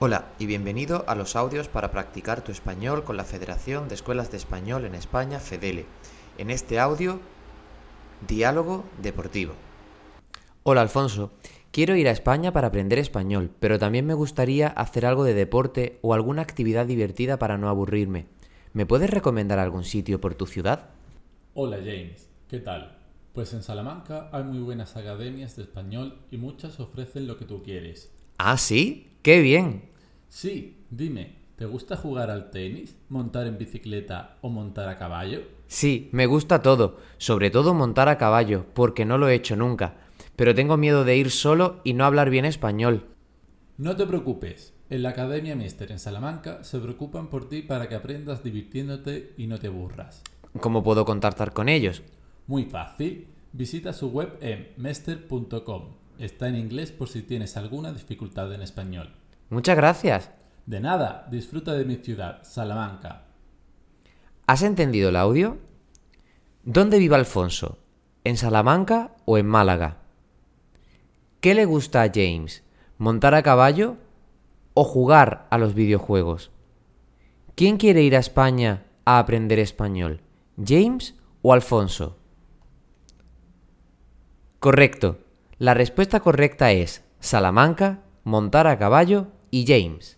Hola y bienvenido a los audios para practicar tu español con la Federación de Escuelas de Español en España, FEDELE. En este audio, diálogo deportivo. Hola Alfonso, quiero ir a España para aprender español, pero también me gustaría hacer algo de deporte o alguna actividad divertida para no aburrirme. ¿Me puedes recomendar algún sitio por tu ciudad? Hola James, ¿qué tal? Pues en Salamanca hay muy buenas academias de español y muchas ofrecen lo que tú quieres. Ah, sí, qué bien. Sí, dime, ¿te gusta jugar al tenis, montar en bicicleta o montar a caballo? Sí, me gusta todo, sobre todo montar a caballo, porque no lo he hecho nunca, pero tengo miedo de ir solo y no hablar bien español. No te preocupes, en la Academia Mister en Salamanca se preocupan por ti para que aprendas divirtiéndote y no te aburras. ¿Cómo puedo contactar con ellos? Muy fácil, visita su web en mester.com. Está en inglés por si tienes alguna dificultad en español. Muchas gracias. De nada, disfruta de mi ciudad, Salamanca. ¿Has entendido el audio? ¿Dónde vive Alfonso? ¿En Salamanca o en Málaga? ¿Qué le gusta a James? ¿Montar a caballo o jugar a los videojuegos? ¿Quién quiere ir a España a aprender español? ¿James o Alfonso? Correcto. La respuesta correcta es Salamanca, montar a caballo y James.